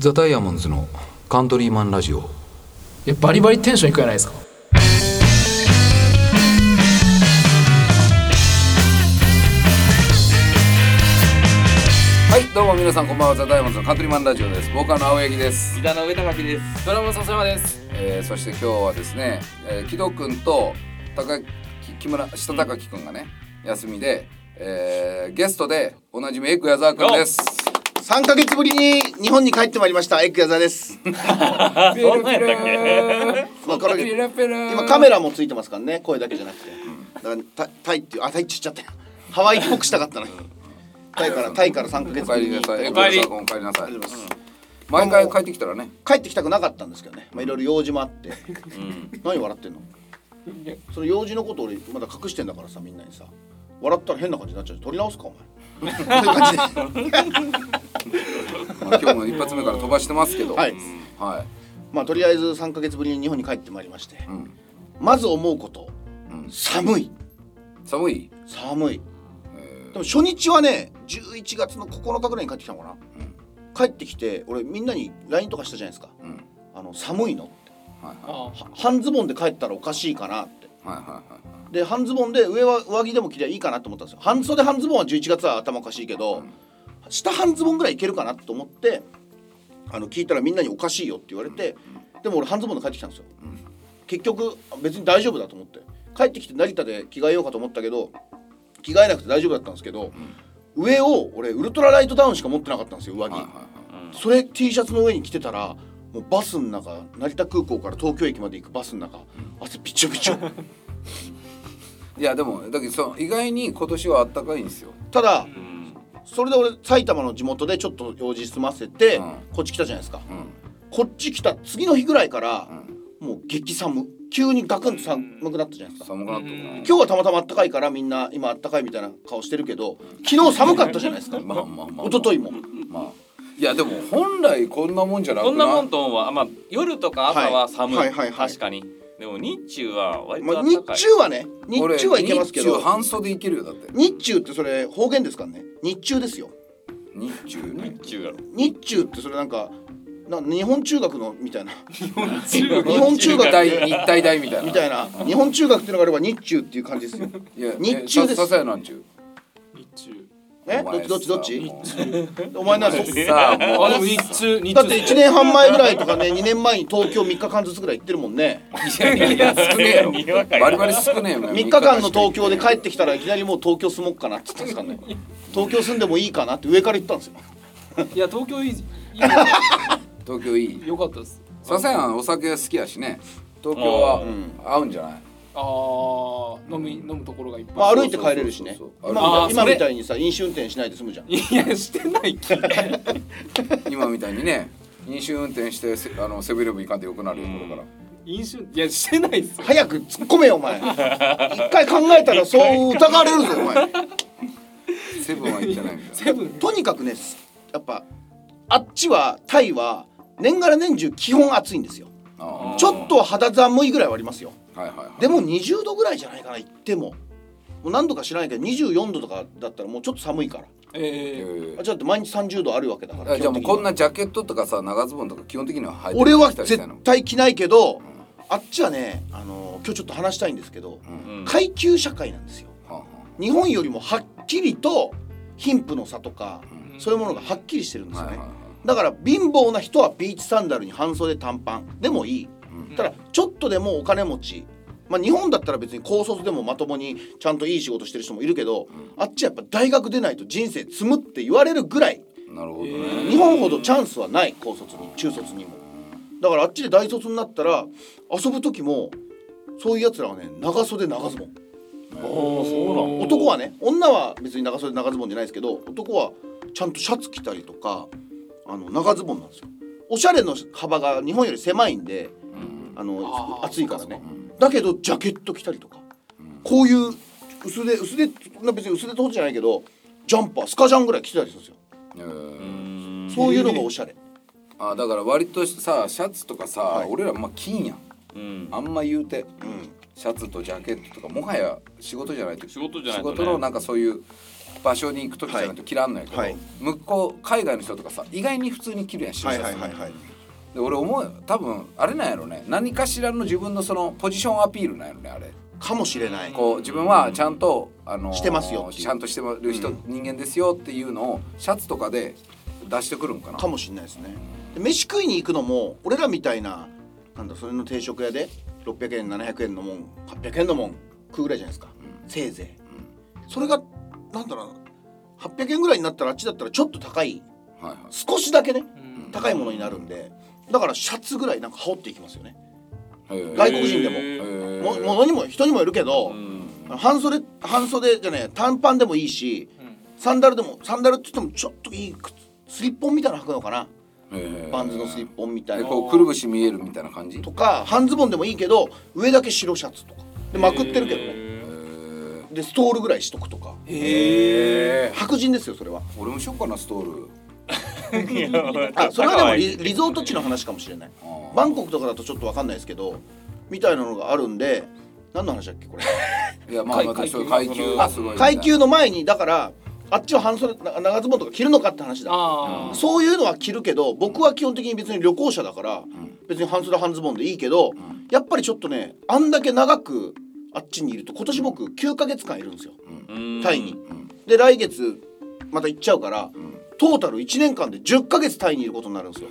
ザ・ダイヤモンドズのカントリーマンラジオ。いやバリバリテンションいくじゃないですか？はいどうも皆さんこんばんは。ザ・ダイヤモンドズのカントリーマンラジオです。ボーカルの青柳です、ギターの上高木です。ドラムの笹山です。えー、そして今日はですね、えー、木戸君と高木木村下高木君がね休みで、えー、ゲストでおなじみエッグ矢沢君です3ヶ月ぶりに日本に帰ってまいりました。エッグ矢沢です。そんなんやったっけ？まあこれピラピラ。今カメラもついてますからね。声だけじゃなくて。だからタタイっていうあタイって言っちゃったよ。ハワイっぽくしたかったのに。タイからタイから3ヶお月ぶりに。帰りなさい。お帰りなさい。毎回帰ってきたらね。帰ってきたくなかったんですけどね。まあいろいろ用事もあって。何笑ってんの？その用事のこと俺まだ隠してんだからさみんなにさ。笑ったら変な感じになっちゃう。取り直すかお前。そういう感じでまあ、今日も一発目から飛ばしてますけど。はい。はい。まあとりあえず3ヶ月ぶりに日本に帰ってまいりまして。うん。まず思うこと。うん。寒い。寒い？寒い。えでも初日はね11月の9日ぐらいに帰ってきたのかな、帰ってきて俺みんなに LINE とかしたじゃないですか。ーうん。あの寒いのって。はいはあは半ズボンで帰ったらおかしいかなって。いはいはいはい。で半ズボンで上は上着でも着りゃいいかなと思ったんですよ。半袖半ズボンは11月は頭おかしいけど、下半ズボンぐらいいけるかなと思ってあの聞いたらみんなにおかしいよって言われて、でも俺半ズボンで帰ってきたんですよ、結局別に大丈夫だと思って。帰ってきて成田で着替えようかと思ったけど着替えなくて大丈夫だったんですけど、上を俺ウルトラライトダウンしか持ってなかったんですよ上着、それ T シャツの上に着てたらもうバスの中成田空港から東京駅まで行くバスの中汗びちょびちょ。いやでもだけど意外に今年は暖かいんですよ。ただうん。それで俺埼玉の地元でちょっと用事済ませて、うん。こっち来たじゃないですか。うん。こっち来た次の日ぐらいからう、ん。もう激寒急にガクンと寒くなったじゃないですか。寒くなった今日はたまたま暖かいからみんな今暖かいみたいな顔してるけど昨日寒かったじゃないですか。まあまあまあまあ。一昨日も。まあ。いやでも本来こんなもんじゃなくこんなもんととんはまあ夜とか朝は寒い。はい。はい。はい。はい。確かに。でも日中は割まあ、日と暖かい。中はね日中はいけますけど。日中半袖いけるよだって。日中ってそれ方言ですからね？日中ですよ。日中ね。日中やろ。日中ってそれなんかな日本中学のみたいな。日日本中学。日体日体大みたいな。みたいな。日本中学っていうのがあれば日中っていう感じですよ。いや日中です。ささやなんちゅう？え？どっちどっちどっさちお前なそさあもう。あでも日中日中だって1年半前ぐらいとかね2年前に東京3日間ずつぐらい行ってるもんね。いやいやいや少ねえやろにわかやバリバリ少ねえよ3日間の東京で帰ってきたらいきなりもう東京住もうかなって言ったんですからね。東京住んでもいいかなって上から言ったんですよ。いや東京いい。いい東京いい。よかったですささやんお酒好きやしね。東京はうん。合うんじゃない？ああ飲み飲むところがいっぱい、まあ歩いて帰れるしね。そうそうそう今あーそれ今みたいにさ飲酒運転しないで済むじゃん。いやしてないき 今みたいにね飲酒運転してせあのセブンイレブン行かんでよくなるよこれから。飲酒いやしてないっすよ。早く突っ込めよお前。一回考えたら そう疑われるぞお前。セブンは行ってないみたいセブン？とにかくねやっぱあっちはタイは年がら年中基本暑いんですよちょっとは肌寒いぐらいはありますよ。あはいはいはい。でも20度ぐらいじゃないかな行っても。もう何度か知らないけど24度とかだったらもうちょっと寒いから。ええあちょっと毎日30度あるわけだからえじゃあもうこんなジャケットとかさ長ズボンとか基本的には履いて俺は絶きたりしたいの？対着ないけどあっちはねあの今日ちょっと話したいんですけどうん。階級社会なんですよ。はあは日本よりもはっきりと貧富の差とかーそういうものがはっきりしてるんですよね。はいはいだから貧乏な人はビーチサンダルに半袖短パンでもいい。うん。ただちょっとでもお金持ち。まあ日本だったら別に高卒でもまともにちゃんといい仕事してる人もいるけど、あっちはやっぱ大学出ないと人生積むって言われるぐらい。なるほどね、日本ほどチャンスはない高卒に中卒にも。だからあっちで大卒になったら遊ぶ時もそういうやつらはね長袖長ズボン。おおそうなの。男はね女は別に長袖長ズボンじゃないですけど男はちゃんとシャツ着たりとかあの長ズボンなんですよ。おしゃれの幅が日本より狭いんであの暑いからね。うん。だけどジャケット着たりとか。こういう薄手薄手別に薄手ってことじゃないけどジャンパースカジャンぐらい着てたりするんですよ。そういうのがおしゃれ。あだから割とさシャツとかさ、はい。俺らまあ金やん。うん。あんま言うてうん。シャツとジャケットとかもはや仕事じゃないと仕事じゃないね。事のなんかそういう場所に行く時じゃない。と着らんないけど、はい。向こう海外の人とかさ意外に普通に着るやん白はいはいはいはい。で俺思う多分あれなんやろね。何かしらの自分のそのポジションアピールなんやろねあれ。かもしれない。こう自分はちゃんと、あのーしてますよちゃんとしてる人、うん人間ですよっていうのをシャツとかで出してくるんかな。かもしれないですね。で飯食いに行くのも俺らみたいななんだそれの定食屋で600円700円のもん800円のもん食うぐらいじゃないですか、せいぜい、それがなんだろうな。800円ぐらいになったらあっちだったらちょっと高い。はいはい。少しだけね。うん。高いものになるんで。だからシャツぐらいなんか羽織っていきますよね。外国人でも。も物にも人にもいるけど、うん。半袖半袖じゃない短パンでもいいしうん。サンダルでもサンダルって言ってもちょっといい靴スリッポンみたいなの履くのかな。バンズのスリッポンみたいな。でこうくるぶし見えるみたいな感じ？とか半ズボンでもいいけど上だけ白シャツとか。でまくってるけどねでストールぐらいしとくとか。へー。白人ですよそれは。俺もしよっかなストール。あそれはでもリリゾート地の話かもしれない。バンコクとかだとちょっとわかんないですけどみたいなのがあるんで何の話だっけこれ？いやまあまあ階そういう階級がすごい。階級の前にだからあっちは半袖な長ズボンとか着るのかって話だ。ああそういうのは着るけど僕は基本的に別に旅行者だから別に半袖半ズボンでいいけどやっぱりちょっとねあんだけ長くあっちにいると今年僕9ヶ月間いるんですよ。うん。タイに。で来月また行っちゃうからトータル1年間で10ヶ月タイにいることになるんですよ。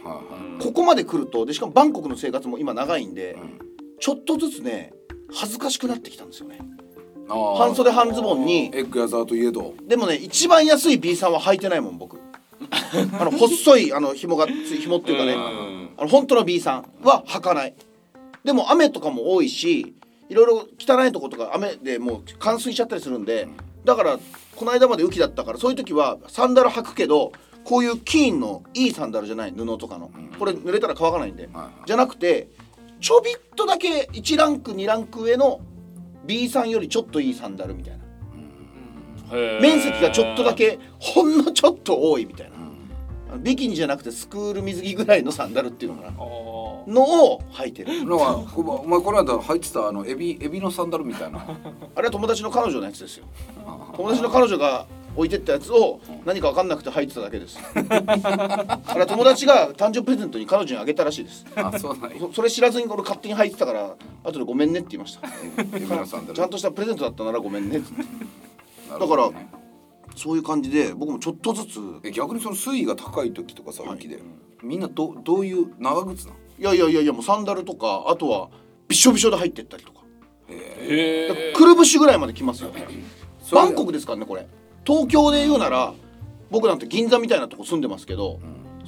ここまで来るとでしかもバンコクの生活も今長いんでん。ちょっとずつね恥ずかしくなってきたんですよね。半袖半ズボンに。エッグやザーといえど。でもね一番安い B さんは履いてないもん僕。あの細いあの紐がつい紐っていうかね。うん。あの本当の B さんは履かない。でも雨とかも多いしいろいろ汚いとことか雨でもう冠水しちゃったりするんでだからこの間まで雨季だったからそういう時はサンダル履くけどこういう金のいいサンダルじゃない布とかの。これ濡れたら乾かないんで。はいはい。じゃなくてちょびっとだけ1ランク2ランク上の B さんよりちょっといいサンダルみたいな。面積がちょっとだけほんのちょっと多いみたいな。あのビキニじゃなくてスクール水着ぐらいのサンダルっていうのかなのを履いてる。なんかこお前この間履いてたあのエビエビのサンダルみたいな。あれは友達の彼女のやつですよ。友達の彼女が置いてったやつを何か分かんなくて履いてただけです。あれは友達が誕生日プレゼントに彼女にあげたらしいです。あそうなんや。そそれ知らずに俺勝手に履いてたから後でごめんねって言いました。ちゃんとしたプレゼントだったならごめんねって。なるほどね。そういう感じで僕もちょっとずつえ逆にその水位が高い時とかさはい。でみんなどどういう長靴なの？いやいやいやいやもうサンダルとかあとはびしょびしょで入ってったりとか。へだからくるぶしぐらいまで来ますよ。それバンコクですからねこれ。東京で言うなら僕なんて銀座みたいなとこ住んでますけど、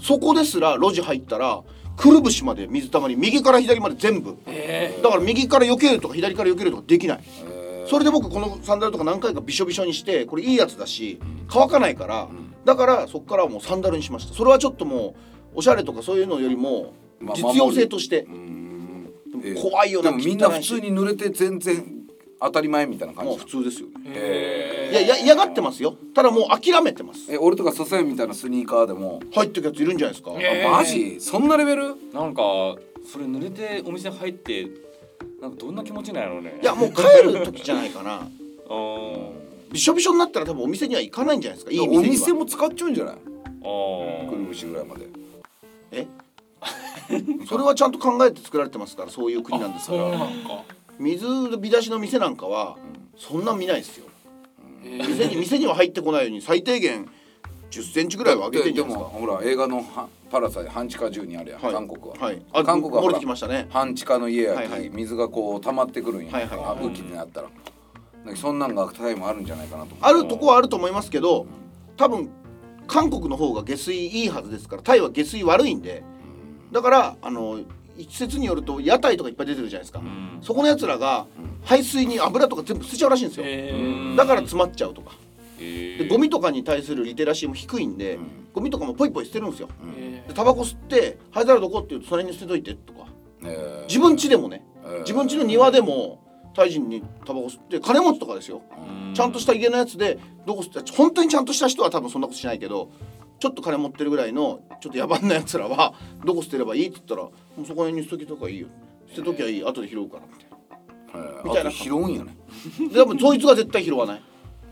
そこですら路地入ったらくるぶしまで水たまり右から左まで全部。えだから右から避けるとか左から避けるとかできない。えー。それで僕このサンダルとか何回かびしょびしょにしてこれいいやつだし乾かないからだからそこからはもうサンダルにしました。それはちょっともうおしゃれとかそういうのよりもまあ実用性として。怖いよなでもみんな普通に濡れて全然当たり前みたいな感もうじ普通ですよね。え。いやいや嫌がってますよ。ただもう諦めてます。え俺とかソサヤみたいなスニーカーでも。入ってくやついるんじゃないですか、マジ？そんなレベル？なんかそれ濡れてお店入ってなんかどんな気持ちなんやろうね。いやもう帰る時じゃないかな。びしょびしょになったら多分お店には行かないんじゃないですか？いいお店も使っちゃうんじゃない？くるぶしぐらいまで。え？それはちゃんと考えて作られてますからそういう国なんですから。水火出しの店なんかはそんなん見ないですよ。え。店に店には入ってこないように最低限10センチぐらいは上げてんじゃないですか。でもほら映画のはパラサイ半地下住にあるやん、はい。韓国は、はい。あ漏れ韓国はほらてきましたね。半地下の家やき、はいはい。水がこう溜まってくるんや、はいはい。あ雨季になったら。なんかそんなんがタイもあるんじゃないかなとあるとこはあると思いますけど多分韓国の方が下水いいはずですからタイは下水悪いんでだからあの一説によると屋台とかいっぱい出てるじゃないですか、うん。そこのやつらが排水に油とか全部捨てちゃうらしいんですよ、だから詰まっちゃうとか。へー。でゴミとかに対するリテラシーも低いんで、うん。ゴミとかもポイポイ捨てるんですよ。えでタバコ吸って灰皿どこって言うとそれに捨てといてとか。えー。自分家でもね。えー。自分家の庭でもタイ人にタバコ吸って金持ちとかですよ。うん。ちゃんとした家のやつでどこ吸って本当にちゃんとした人は多分そんなことしないけどちょっと金持ってるぐらいのちょっと野蛮なやつらはどこ捨てればいいって言ったらもうそこに捨てときとかいいよ。捨てときゃいい。後で拾うからみたいな。えーみたいな拾うんよね。で多分そいつが絶対拾わない。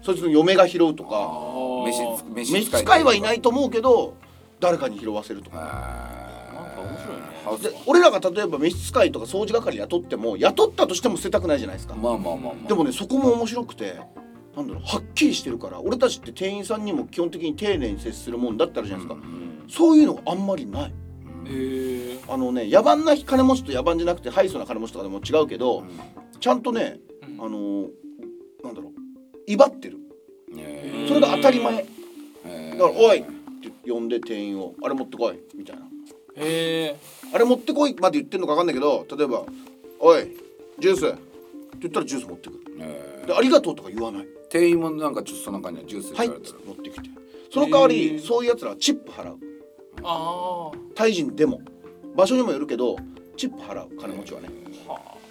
そいつの嫁が拾うとか。召使いはいないいと思うけど誰かに拾わせるとか。なんか面白いね。あで俺らが例えば召使いとか掃除係雇っても雇ったとしても捨てたくないじゃないですか。まあまあまあまあ。でもねそこも面白くてなんだろうはっきりしてるから俺たちって店員さんにも基本的に丁寧に接するもんだってあるじゃないですか、そういうのがあんまりない。あのね野蛮な金持ちと野蛮じゃなくてハイソな金持ちとかでも違うけど、ちゃんとねうん。あのなんだろう威張ってる。えそれが当たり前。だえから「おい!」って呼んで店員を「あれ持ってこい」みたいな。へ「あれ持ってこい」まで言ってんのか分かんないけど例えば「おいジュース」言ったらジュース持ってくる。えで「ありがとう」とか言わない。店員もなんかちょっとそんな感じでジュース「はい」持ってきて。その代わへりー。そういうやつらはチップ払う。ー。あタイ人でも。場所にもよるけどチップ払う。金持ちはね。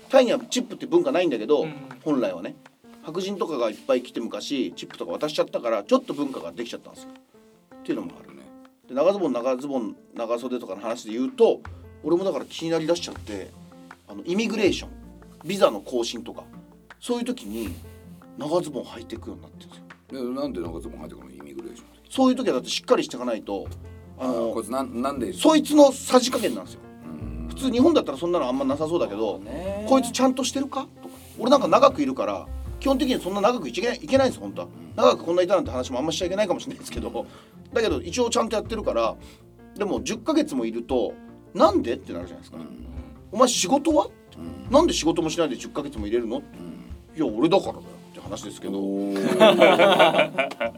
タイにはチップって文化ないんだけど、うん。本来はね。白人とかがいっぱい来て昔チップとか渡しちゃったからちょっと文化ができちゃったんですよ。っていうのもある。ね。で長ズボン長ズボン長袖とかの話で言うと俺もだから気になりだしちゃってあのイミグレーションビザの更新とかそういう時に長ズボン履いていくようになってるんですよ。でなんでなんかズボン入ってくるの？イミグレーションそういう時はだってしっかりしていかないとああのこいつなんなんで？そいつのさじ加減なんですよ。うん。普通日本だったらそんなのあんまなさそうだけどね。こいつちゃんとしてるか？とか。俺なんか長くいるから基本的にそんな長くいけないいけないんです本当は。長くこんないたなんて話もあんましちゃいけないかもしれないですけどだけど一応ちゃんとやってるからでも10ヶ月もいるとなんで？ってなるじゃないですか、お前仕事は？うん。なんで仕事もしないで10ヶ月も入れるの？いや俺だからだよって話ですけど。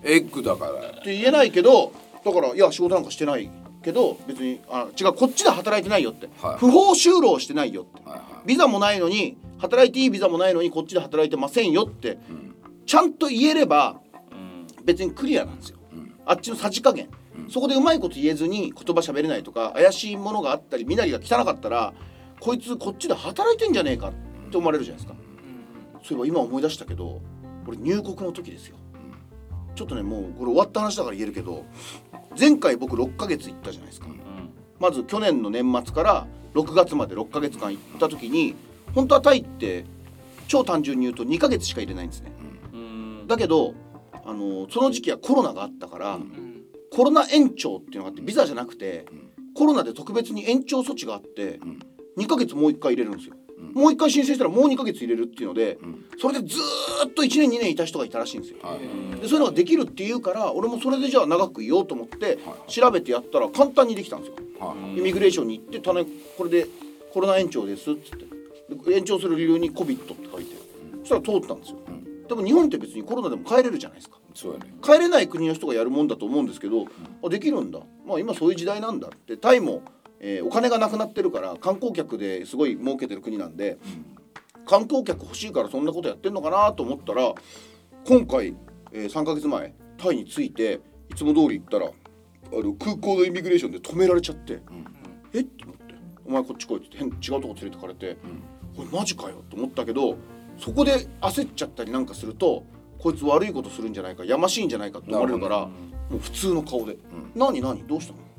エッグだから。て言えないけどだからいや仕事なんかしてないけど別にあ違うこっちで働いてないよって、はい不法就労してないよって。はいはビザもないのに働いていいビザもないのにこっちで働いてませんよっていうん。ちゃんと言えればうん。別にクリアなんですよ。うん。あっちのさじ加減、そこでうまいこと言えずに言葉喋れないとか怪しいものがあったり身なりが汚かったらこいつこっちで働いてんじゃねえかって思われるじゃないですか。そういえば今思い出したけど俺入国の時ですよ。ちょっとねもうこれ終わった話だから言えるけど前回僕6ヶ月行ったじゃないですか。まず去年の年末から6月まで6ヶ月間行った時に本当はタイって超単純に言うと2ヶ月しか入れないんですね。うん。だけどあのその時期はコロナがあったから、うんコロナ延長っていうのがあってビザじゃなくて、ん。コロナで特別に延長措置があって、ん2ヶ月もう1回入れるんですよ、うん。もう1回申請したらもう2ヶ月入れるっていうので、ん。それでずーっと1年2年いた人がいたらしいんですよ、はい。でそういうのができるっていうから俺もそれでじゃあ長くいようと思って調べてやったら簡単にできたんですよ。はい。イミグレーションに行って種これでコロナ延長ですっつって。で延長する理由に COVID って書いてそしたら通ったんですよ、でも日本って別にコロナでも帰れるじゃないですか。そうやね。帰れない国の人がやるもんだと思うんですけどあできるんだ。まあ今そういう時代なんだってタイも、えーお金がなくなってるから観光客ですごい儲けてる国なんで、観光客欲しいからそんなことやってんのかなと思ったら今回、え3ヶ月前タイに着いていつも通り行ったらあの空港のイミグレーションで止められちゃって、え？っと思って「お前こっち来い」って変違うとこ連れてかれて「これマジかよ」と思ったけどそこで焦っちゃったりなんかするとこいつ悪いことするんじゃないかやましいんじゃないかって思われるからもう普通の顔で。ん「何何？どうしたの？うん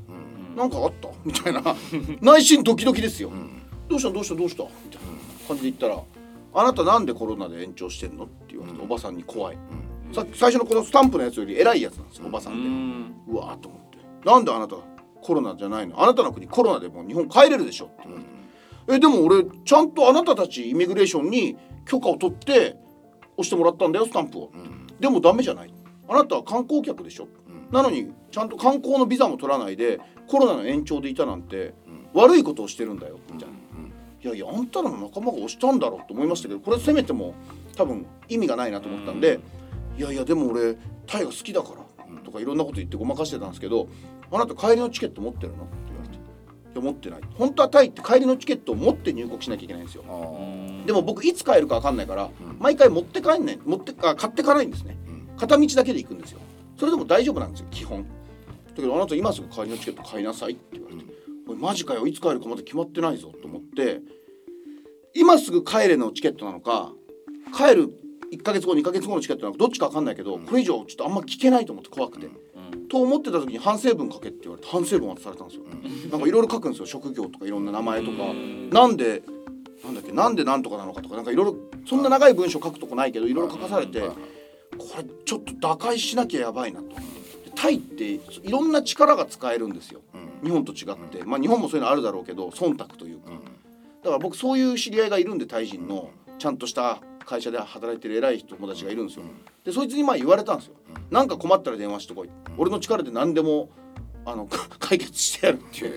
なんかあった?」みたいな。内心ドキドキですよ。ん「どうした？どうした？どうした?」みたいな。感じで言ったら「あなたなんでコロナで延長してんの?」って言われておばさんに怖い。さ最初のこのスタンプのやつより偉いやつなんですよおばさんで。うん。うわーと思って「なんであなたコロナじゃないのあなたの国コロナでもう日本帰れるでしょ」って言われて「えでも俺ちゃんとあなたたちイミグレーションに許可を取って押してもらったんだよスタンプを」でもダメじゃない。あなたは観光客でしょ、なのにちゃんと観光のビザも取らないでコロナの延長でいたなんて悪いことをしてるんだよみたいな。いやいやあんたらの仲間が押したんだろうと思いましたけどこれ責めても多分意味がないなと思ったんで、いやいやでも俺タイが好きだからとかいろんなこと言ってごまかしてたんですけどあなた帰りのチケット持ってるの？って言われて。いや持ってない。本当はタイって帰りのチケットを持って入国しなきゃいけないんですよ。でも僕いつ帰るか分かんないから、毎回持って帰んない持ってあ買ってかないんですね、片道だけで行くんですよそれでも大丈夫なんですよ基本。だけどあなた今すぐ帰りのチケット買いなさいって言われて、おいマジかよいつ帰るかまだ決まってないぞと思って。今すぐ帰れのチケットなのか帰る1ヶ月後2ヶ月後のチケットなのかどっちか分かんないけど、これ以上ちょっとあんま聞けないと思って怖くて、と思ってた時に反省文書けって言われて反省文渡されたんですよ、なんかいろいろ書くんですよ職業とかいろんな名前とか、なんでなんだっけなんでなんとかなのかとかなんかいろいろそんな長い文章書くとこないけどいろいろ書かされてこれちょっと打開しなきゃやばいなと。タイっていろんな力が使えるんですよ。うん。日本と違って、まあ日本もそういうのあるだろうけど忖度というか。うん。だから僕そういう知り合いがいるんでタイ人のちゃんとした会社で働いてる偉い友達がいるんですよ。でそいつにまあ言われたんですよ。なんか困ったら電話してこい。俺の力で何でもあの 解決してやるって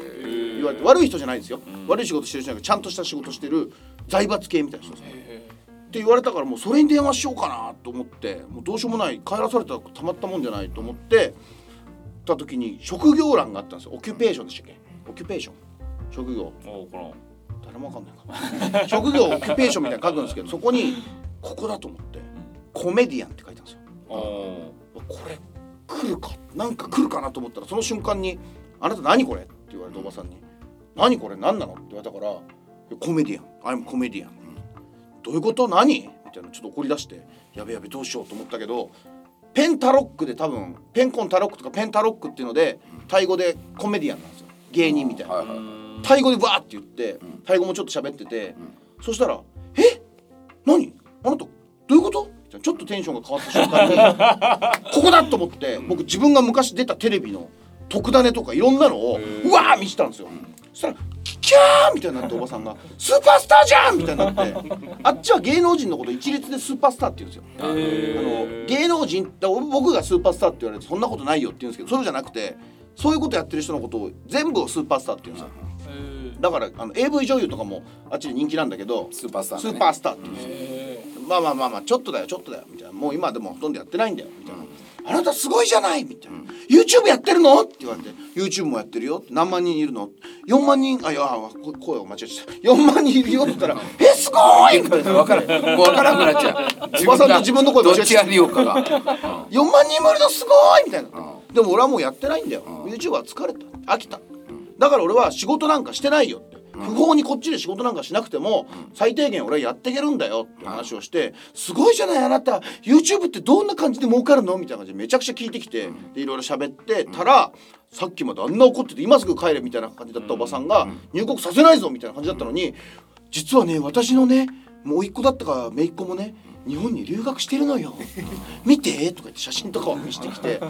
言われて悪い人じゃないんですよ、悪い仕事してる人じゃなくてちゃんとした仕事してる財閥系みたいな人ですへって言われたからもうそれに電話しようかなと思ってもうどうしようもない帰らされたらたまったもんじゃないと思ってた時に職業欄があったんですよ。オキュペーションでしたっけ？オキュペーション。職業。おこの。誰もわかんないか。職業オキュペーションみたいなの書くんですけどそこにここだと思ってコメディアンって書いてあるんですよ。おこれ来るか？なんか来るかなと思ったらその瞬間に「あなた何これ?」って言われておばさんに「何これ？何なの?」って言われたから「コメディアン。I'm コメディアン」どういうこと？何？みたいなちょっと怒り出してやべやべどうしようと思ったけどペンタロックで多分ペンコンタロックとかペンタロックっていうのでタイ語でコメディアンなんですよ。芸人みたいな。はいはいタイ語でわーって言ってタイ語もちょっと喋っててそしたら「え？何？あなたどういうこと?」ちょっとテンションが変わった瞬間に ここだと思って僕自分が昔出たテレビの特ダネとかいろんなのをうわー見せたんですよ。そしたらキキャーみたいになっておばさんが「スーパースターじゃん!」みたいになってあっちは芸能人のこと一律でスーパースターって言うんですよ。あの芸能人だ僕がスーパースターって言われてそんなことないよって言うんですけどそうじゃなくてそういうことやってる人のことを全部をスーパースターって言うんですよ。えだからあの AV 女優とかもあっちで人気なんだけどスーパースターだね。スーパースターって言うんですよ。へまあまあまあまあちょっとだよちょっとだよ。みたいな。もう今でもほとんどやってないんだよみたいな、あなたすごいじゃないみたいな、YouTube やってるの？って言われて YouTube もやってるよ何万人いるの4万人あいやこ声を間違えちゃった4万人いるよって言ったらえすごい！みたいな分からん。からなくなっちゃう。おばさんと自分の声間違えちゃっどっちやりようかが。4万人もいるのすごい！みたいな、でも俺はもうやってないんだよ、YouTube は疲れた。飽きた、だから俺は仕事なんかしてないよって、不法にこっちで仕事なんかしなくても、最低限俺はやっていけるんだよって話をして、すごいじゃないあなた。YouTube ってどんな感じで儲かるの？みたいな感じでめちゃくちゃ聞いてきて、でいろいろ喋ってたら、さっきまであんな怒ってて今すぐ帰れみたいな感じだったおばさんが、入国させないぞみたいな感じだったのに、実はね私のねもう一個だったか姪っ子もね日本に留学してるのよ。見てとか言って写真とかを見せてきて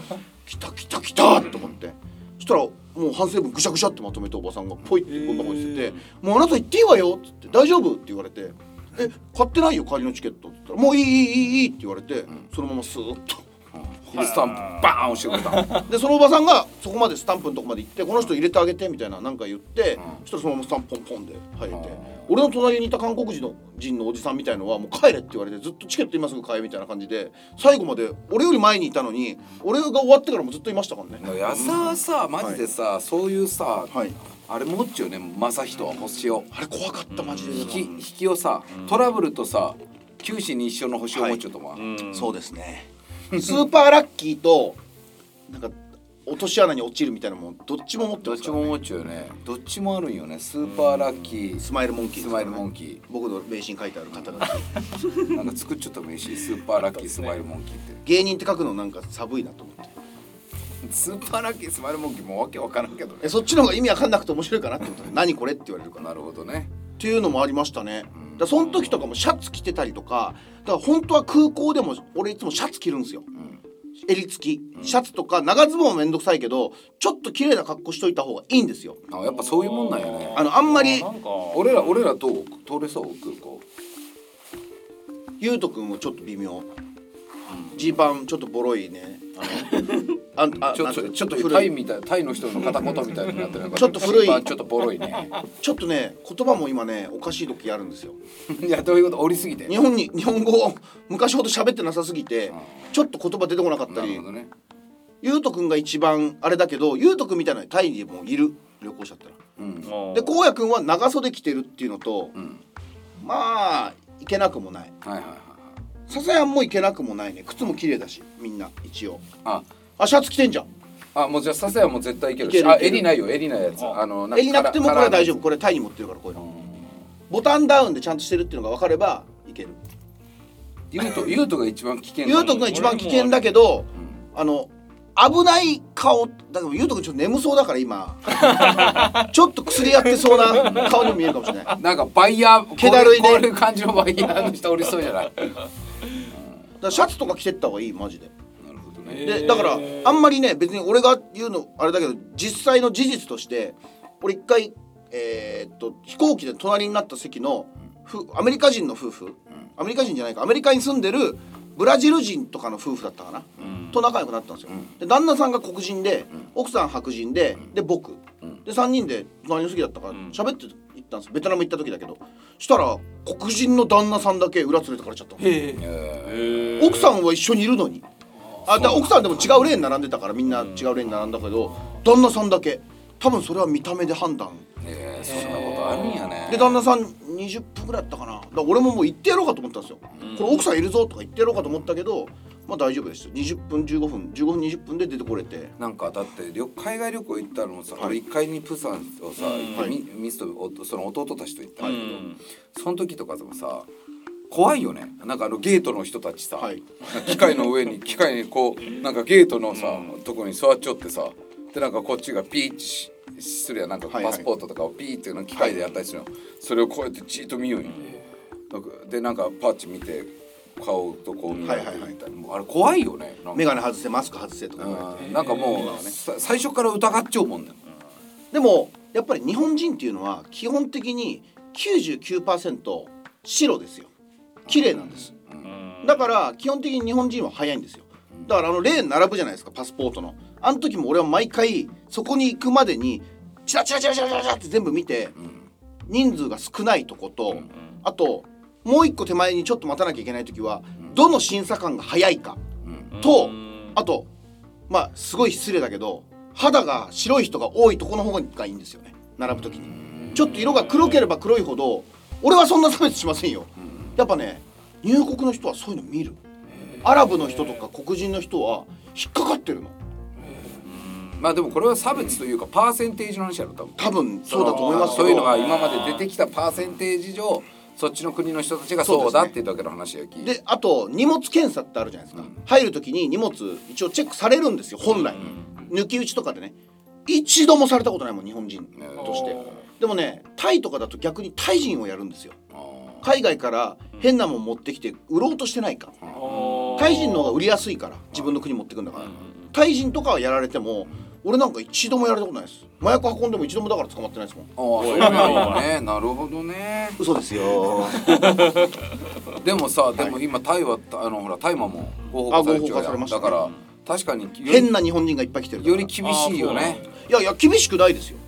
来た来た来たと思って。そしたらもう反省文ぐしゃぐしゃってまとめておばさんがポイってこんなことしてて「もうあなた行っていいわよ」っつって「大丈夫?」って言われて「え買ってないよ帰りのチケット」って言ったら「もういいいいいい」って言われて、そのままスーッとスタンプバーン押してくれた。でそのおばさんがそこまでスタンプのとこまで行ってこの人入れてあげてみたいななんか言って、そしたらそのままスタンプポンポンで入れて、俺の隣にいた韓国人の人のおじさんみたいのはもう帰れって言われてずっとチケット今すぐ買えみたいな感じで最後まで俺より前にいたのに俺が終わってからもずっといましたからね。矢沢さマジでさ、そういうさ、はい。あれ持っちゃうね正人星を。あれ怖かったマジで。引き引きをさ、トラブルとさ九死に一生の星を持っちゃうと思う、うん。そうですねスーパーラッキーとなんか落とし穴に落ちるみたいなもんどっちも持ってどっますから、ね、ちも持っちゃうよね。どっちもあるんよね。スーパーラッキー、スマイルモンキースマイルモンキ僕の名刺に書いてある方が。ー なんか作っちゃった名刺スーパーラッキースマイルモンキーって。芸人って書くのなんか寒いなと思って。スーパーラッキースマイルモンキーもうわけわからんけどね。えそっちの方が意味わかんなくて面白いかなって思った何これって言われるから。なるほどね。っていうのもありましたね。だからその時とかもシャツ着てたりとかだから本当は空港でも俺いつもシャツ着るんですよ、襟付き。シャツとか長ズボンはめんどくさいけどちょっと綺麗な格好しといた方がいいんですよ。あやっぱそういうもんなんよね。あのあんまり俺ら俺らどう？通れそう？空港。ゆうとくんもちょっと微妙。ジーパンちょっとボロいねあのああちょっとちょっと古い。タイみたいタイの人の片言みたいになって。るちょっと古い。ちょっとボロいね。ちょっとね言葉も今ねおかしい時あるんですよ。いやどういうこと？折りすぎて。日本に日本語を昔ほど喋ってなさすぎてちょっと言葉出てこなかったり。ゆうとくんが一番あれだけどゆうとくんみたいなのタイにもいる。旅行者ってのはうん。でこうやくんは長袖着てるっていうのと、ん。まあいけなくもない。はいはいはい笹谷もいけなくもないね。靴も綺麗だしみんな一応。あ。あシャツ着てんじゃん。あもうじゃあ笹谷も絶対いけるいけるいける。しあ襟ないよ襟ないやつ。あの襟なくてもこれは大丈夫。夫これタイに持ってるからこういうの。ボタンダウンでちゃんとしてるっていうのが分かればいける。ゆうとゆうとが一番危険ゆうとくんが一番危険だけどあの危ない顔だけどゆうとくんちょっと眠そうだから今。ちょっと薬やってそうな顔にも見えるかもしれない。なんかバイヤー気だるいね。こういうこういう感じのバイヤーの人おりそうじゃない？だらシャツとか着てった方がいいマジで。でだからあんまりね別に俺が言うのあれだけど実際の事実として俺一回えーっと飛行機で隣になった席のふアメリカ人の夫婦アメリカ人じゃないかアメリカに住んでるブラジル人とかの夫婦だったかな、と仲良くなったんですよ、で旦那さんが黒人で、奥さん白人で、で僕、で3人で隣の席だったから喋って行ったんですベトナム行った時だけど。したら黒人の旦那さんだけ裏連れてかれちゃったの。へえ。奥さんは一緒にいるのに。あだ奥さんでも違うレーン並んでたからみんな違うレーン並んだけど旦那さんだけ。多分それは見た目で判断。えーそんなことあるんやね。で旦那さん20分ぐらいだったかな。だから俺ももう行ってやろうかと思ったんですよ、これ奥さんいるぞとか言ってやろうかと思ったけどまあ大丈夫です20分15分。15分20分で出てこれて。なんかだって旅海外旅行行ったのもさ、はい。俺一回にプサンをさ、はい。みミスとおその弟たちと行ったんだけど、うんその時とかでもさ怖いよね。なんかあのゲートの人たちさ、はい。機械の上に 機械にこうなんかゲートのさ、とこに座っちゃってさでなんかこっちがピーッしするやん。なんかはいはい。パスポートとかをピーっていうの機械でやったりするの、それをこうやってじっと見ようよ、なんかでなんかパッチ見て顔とこう見られてはいはいはいみたい。なもうあれ怖いよね。眼鏡外せマスク外せとか言われて。うん。なんかもう、さ最初から疑っちゃうもんね、でもやっぱり日本人っていうのは基本的に99%白ですよ。綺麗なんです。だから基本的に日本人は早いんですよ。だからあのレーン並ぶじゃないですかパスポートの。あの時も俺は毎回そこに行くまでにチラチラチラチラチラチラって全部見て人数が少ないとことあともう一個手前にちょっと待たなきゃいけない時はどの審査官が早いか。とあとまあすごい失礼だけど肌が白い人が多いとこの方がいいんですよね。並ぶ時に。ちょっと色が黒ければ黒いほど俺はそんな差別しませんよ。やっぱね入国の人はそういうの見る。アラブの人とか黒人の人は引っかかってるの。まあでもこれは差別というかパーセンテージの話やろ多分。多分そうだと思いますそういうのが今まで出てきたパーセンテージ上そっちの国の人たちがそうだっていうだけの話やきであと荷物検査ってあるじゃないですか、入る時に荷物一応チェックされるんですよ本来、抜き打ちとかでね。一度もされたことないもん日本人として。でもねタイとかだと逆にタイ人をやるんですよ。海外から変なもん持ってきて売ろうとしてないか。タイ人の方が売りやすいから自分の国持ってくんだから。タイ人とかはやられても俺なんか一度もやられたことないです。麻薬運んでも一度もだから捕まってないですもん。ああそうなんよね。なるほどね。嘘ですよ。でもさでも今タイはあのほら大麻も合法あ化されちゃうやん。合法化されましたね。だから確かに変な日本人がいっぱい来てるより厳しいよね。いやいや厳しくないですよ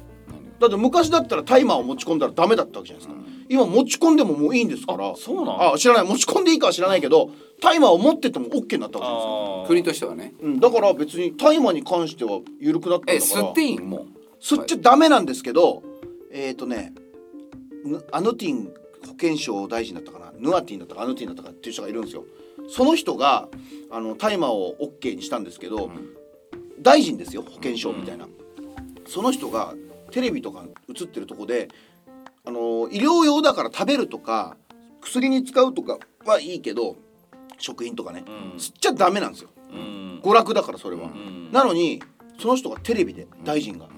だって昔だったらタイマーを持ち込んだらダメだったわけじゃないですか、今持ち込んでももういいんですから。そうなのあ知らない。持ち込んでいいかは知らないけどタイマーを持ってても OK になったわけですよ、あ国としてはね。うん、だから別にタイマーに関しては緩くなったんえだから。吸っていいんもう吸っちゃダメなんですけど、えっ、ー、とねヌアヌティン保健省大臣だったかな？ヌアティンだったかアヌティンだったかっていう人がいるんですよ。その人があの大麻を OK にしたんですけど、大臣ですよ保健省みたいな、その人がテレビとか映ってるとこであの医療用だから食べるとか薬に使うとかはいいけど食品とかね、吸っちゃダメなんですよ。うん。娯楽だからそれは、ん。なのにその人がテレビで大臣が、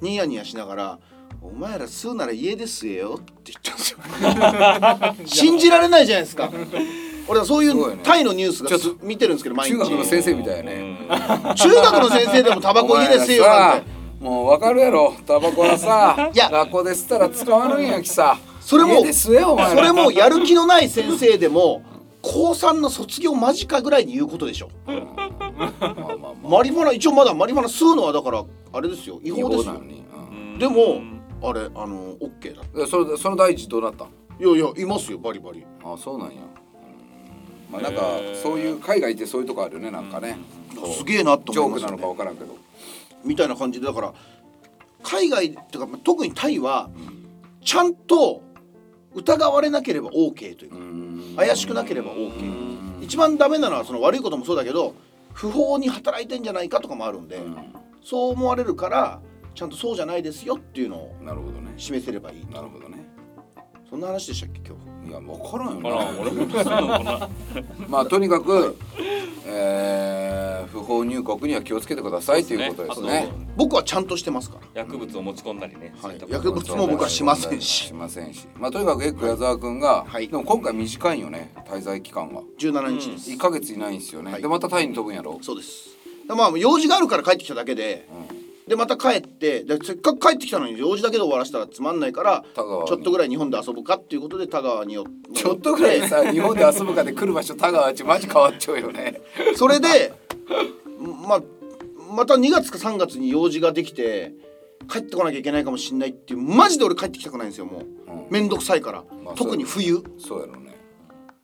ニヤニヤしながら「お前ら吸うなら家で吸えよ」って言ったんですよ。信じられないじゃないですか。俺はそういうね。タイのニュースがちょっと見てるんですけど毎日。中学の先生みたいやね。中学の先生でもタバコ家で吸えよなんてもうわかるやろ。タバコはさ いや。学校で吸ったら使わるんやきさ。それもそれもやる気のない先生でも高3の卒業間近ぐらいに言うことでしょ。まあまあまあ。マリファナ一応まだマリファナ吸うのはだからあれですよ。違違法ですよ。うん。でもあれあの OK だでそれその第一どうなった？んいやいやいますよバリバリ。あそうなんや、うん。まあなんかそういう海外ってそういうとこあるよねなんかね、すげえなとジョークなのかわからんけどみたいな感じでだから海外っていうかまあ特にタイはちゃんと疑われなければ OK というか怪しくなければ OK 一番ダメなのはその悪いこともそうだけど不法に働いてんじゃないかとかもあるんで、そう思われるからちゃんとそうじゃないですよっていうのをなるほどね。示せればいいなるほどね。そんな話でしたっけ今日？いや分からんよ まあとにかく、えー不法入国には気をつけてくださいということですね。僕はちゃんとしてますから。薬物を持ち込んだりね、はい。薬物も僕はしませんし。しませんしまあとにかくエッグ矢沢君が、はい。でも今回短いよね滞在期間が17日です、1ヶ月いないんですよね、はい。でまたタイに飛ぶんやろ。そうです。でまあ用事があるから帰ってきただけで、でまた帰ってでせっかく帰ってきたのに用事だけで終わらせたらつまんないからちょっとぐらい日本で遊ぶかっていうことで田川によちょっとぐらいさ日本で遊ぶかで来る場所田川っちマジ変わっちゃうよね。それでまあまた2月か3月に用事ができて帰ってこなきゃいけないかもしんないっていうマジで俺帰ってきたくないんですよもう、うん。めんどくさいから、まあ特に冬。そうやろうね。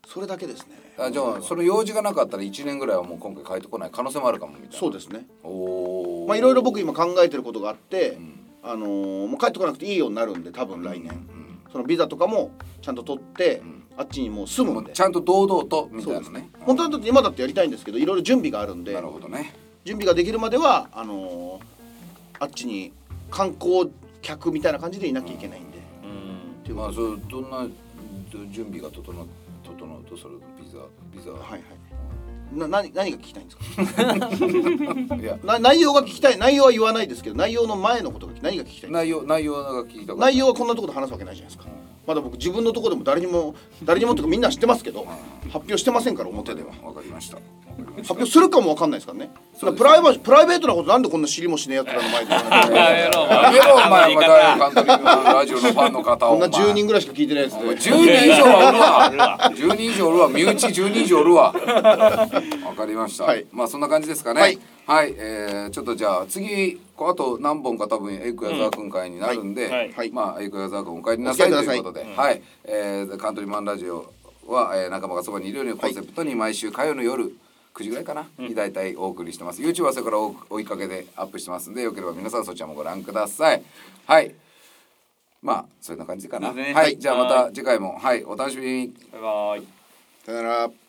それだけですね。あじゃあその用事がなかったら1年ぐらいはもう今回帰ってこない可能性もあるかもみたいな。そうですね。おおまあいろいろ僕今考えてることがあって、あのーもう帰ってこなくていいようになるんで多分来年、そのビザとかもちゃんと取って、あっちにもう住むんで。ちゃんと堂々とみたいなね。本当はだって今だってやりたいんですけどいろいろ準備があるんでなるほどね。準備ができるまではあのーあっちに観光客みたいな感じでいなきゃいけないんで、うん。うことまあそうどんな準備が整う整うとそれビザビザ。はいはい。な何何が聞きたいんですか？いや。な内容が聞きたい。内容は言わないですけど内容の前のことが何が聞きたい内容内容が聞いた内容はこんなところで話すわけないじゃないですかまだ僕自分のところでも誰にも誰にもとかみんな知ってますけど発表してませんから表では。わかりました。発表するかもわかんないですからね。プライバプライベートなことなんでこんな知りもしねえやつらの前でやめろやめろお前言い。方お前カントリーラジオのファンの方をこんなお前10人ぐらい。しか聞い。てない。やつで10人以上はおるわ10人以上おるわ身内10人以上おるわわかりました、はい。まあそんな感じですかねはい、はい。えーちょっとじゃあ次あと何本か多分エイク矢沢君会になるんで、うん。はい。はい。まあエイク矢沢君お帰りなさいお帰りください。ということで、はい、えーカントリーマンラジオは、えー仲間がそばにいるようにコンセプトに毎週火曜の夜9時ぐらいかな、に大体お送りしてます。YouTube はそれから追追いかけでアップしてますんでよければ皆さんそちらもご覧ください。はい。まあそんな感じかな、ね。はい、はい。じゃあまた次回も。はい。お楽しみに。バイバイ。さよなら